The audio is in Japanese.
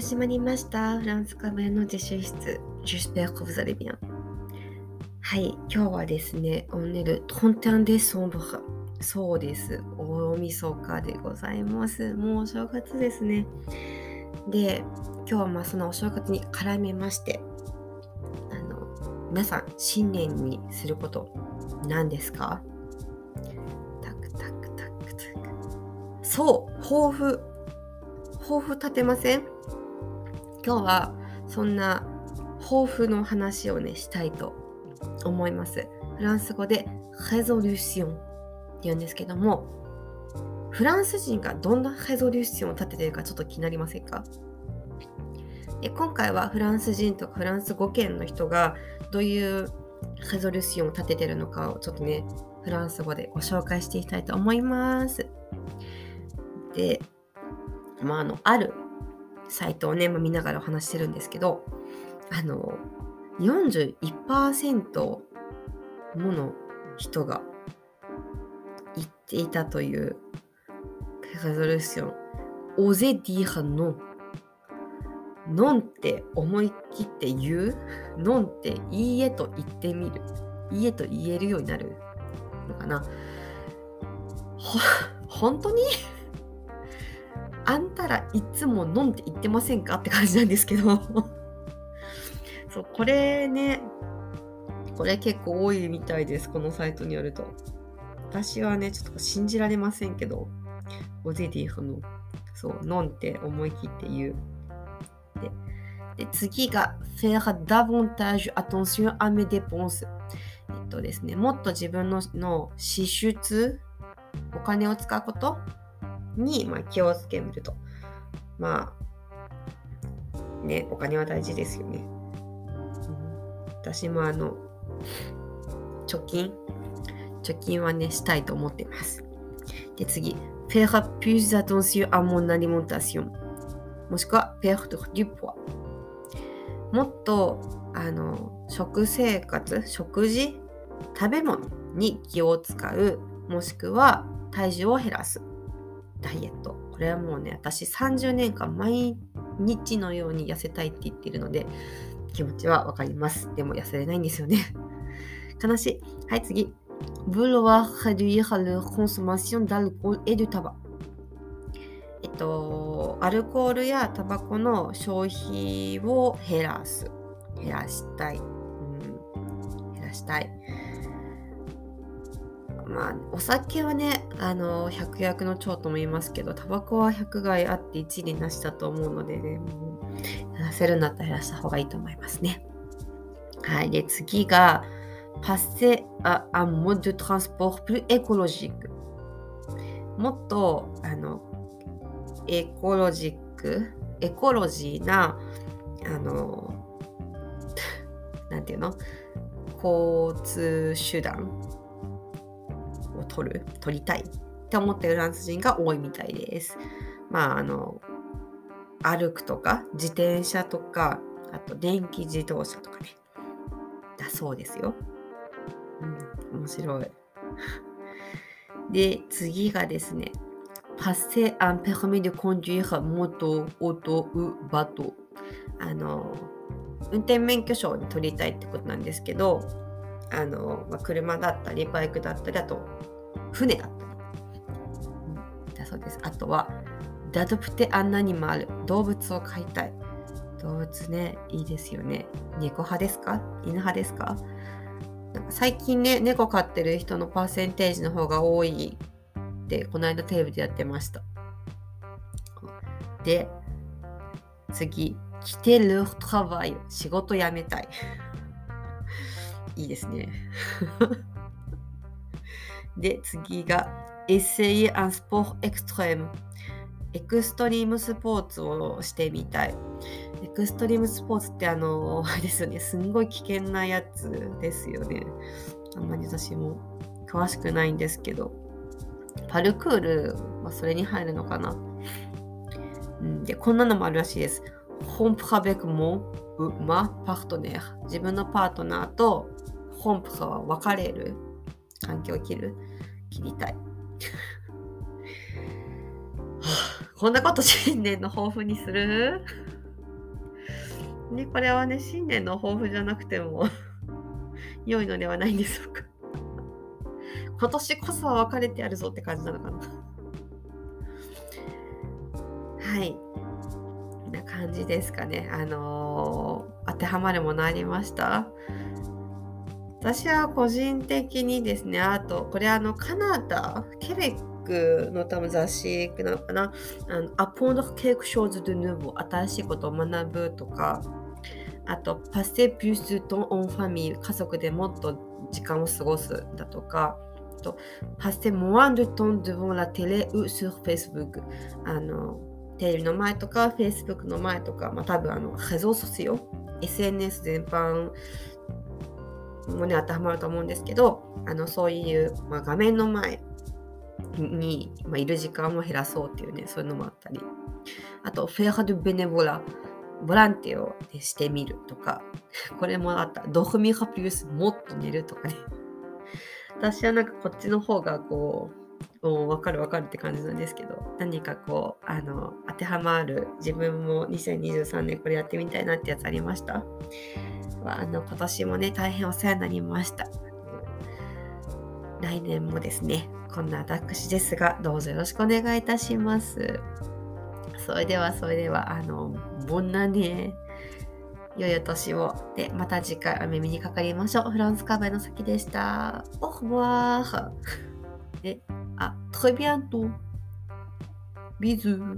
始まりました。フランスカブレの自習室。J'espère que vous allez bien. はい、今日はですね、オンネル31デソンブル。そうです。大晦日でございます。もうお正月ですね。で、今日はまあそのお正月に絡めまして、あの、皆さん、新年にすること何ですか？タクタクタクタク。そう、抱負。抱負立てません？今日はそんな抱負の話をねしたいと思います。フランス語でレゾリューションって言うんですけども、フランス人がどんなレゾリューションを立ててるかちょっと気になりませんか？で今回はフランス人とかフランス語圏の人がどういうレゾリューションを立ててるのかをちょっとねフランス語でご紹介していきたいと思います。で、まああのあるサイトをね、まあ見ながらお話してるんですけど、あの、41%もの人が言っていたというレゾリューション。オゼディーノン。ノンって思い切って言う？ノンっていいえと言ってみる。いいえと言えるようになるのかな。ほ、本当に？あんたらいつもノンって言ってませんか？って感じなんですけど。そうこれねこれ結構多いみたいですこのサイトによると。私はねちょっと信じられませんけど。オゼディフのそうノンって思い切って言う。でで次が faire davantage attention à mes dépenses。えっとですねもっと自分のの支出お金を使うこと？に、まあ、気をつけると。まあ、ね、お金は大事ですよね。うん私もあの、貯金、貯金はね、したいと思ってます。で、次、faire plus attention à mon alimentation。もしくは perdre du poids。もっと、あの、食生活、食事、食べ物に気を使う、もしくは体重を減らす。ダイエット。これはもうね、私30年間毎日のように痩せたいって言ってるので、気持ちはわかります。でも痩せれないんですよね。悲しい。はい、次。vouloir réduire leur consommation d'alcool et de tabac。えっと、アルコールやタバコの消費を減らす。減らしたい。うん、減らしたい。まあ、お酒はね、あの、百薬の長とも言いますけど、タバコは百害あって一理なしだと思うのでね、もう減らせるんだったら減らした方がいいと思いますね。はい。で、次が、passer à un mode de transport plus écologique。もっと、あの、エコロジック、エコロジーな、あの、なんていうの？交通手段取る取りたいって思ってるフランス人が多いみたいです。まああの歩くとか自転車とかあと電気自動車とかねだそうですよ。うん、面白い。で次がですね passer un permis de conduire moto, auto ou bateau あの運転免許証に取りたいってことなんですけどあの、まあ、車だったりバイクだったりあと船だったり、そうです。あとはダドプテアンナニマル。動物を飼いたい。動物ねいいですよね。猫派ですか？犬派ですか？なんか最近ね猫飼ってる人のパーセンテージの方が多いってこの間テレビでやってました。で次 quitter leur travail 仕事辞めたい。いいですね。で、次が essayer un sport extrême。エクストリームスポーツをしてみたい。エクストリームスポーツってあの、あれですよね、すんごい危険なやつですよね。あんまり私も詳しくないんですけど。パルクールはそれに入るのかな。うん、で、こんなのもあるらしいです。ホンプハベクモウマパートネー。自分のパートナーとホンプハは別れる。関係を切る。切りたい。こんなこと新年の抱負にする？ね、これはね、新年の抱負じゃなくても 良いのではないんでしょうか。今年こそは別れてやるぞって感じなのかな。はい。こんな感じですかね。あのー、当てはまるものありました？私は個人的にですね、あと、これあの、カナダ、ケベックの多分雑誌なのかな、あの、アポンドケークショーズ・ドゥ・ヌーボ新しいことを学ぶとか、あと、パセ・ピュース・トン・オン・ファミー、家族でもっと時間を過ごすだとか、と、passer moins de temps devant la télé ou sur Facebook。あの、テレビの前とか、Facebook の前とか、まあ多分あの、レゾーソシオ、SNS 全般もね、当てはまると思うんですけど、あの、そういう、まあ、画面の前に、まあ、いる時間を減らそうっていうね、そういうのもあったり。あと、フェアハドベネボラ、ボランティアを、してみるとか、これもあった。ドフミハプリウス、もっと寝るとかね。私はなんかこっちの方がこうう、分かる分かるって感じなんですけど、何かこう、あの、当てはまる自分も2023年これやってみたいなってやつありました？あの、今年もね、大変お世話になりました。来年もですね、こんな私ですが、どうぞよろしくお願いいたします。それでは、それでは、あの、ぼんなね。良いお年を。で、また次回お耳にかかりましょう。フランスカバーの先でした。オーバー。で、あ、très bientôt. Bisous.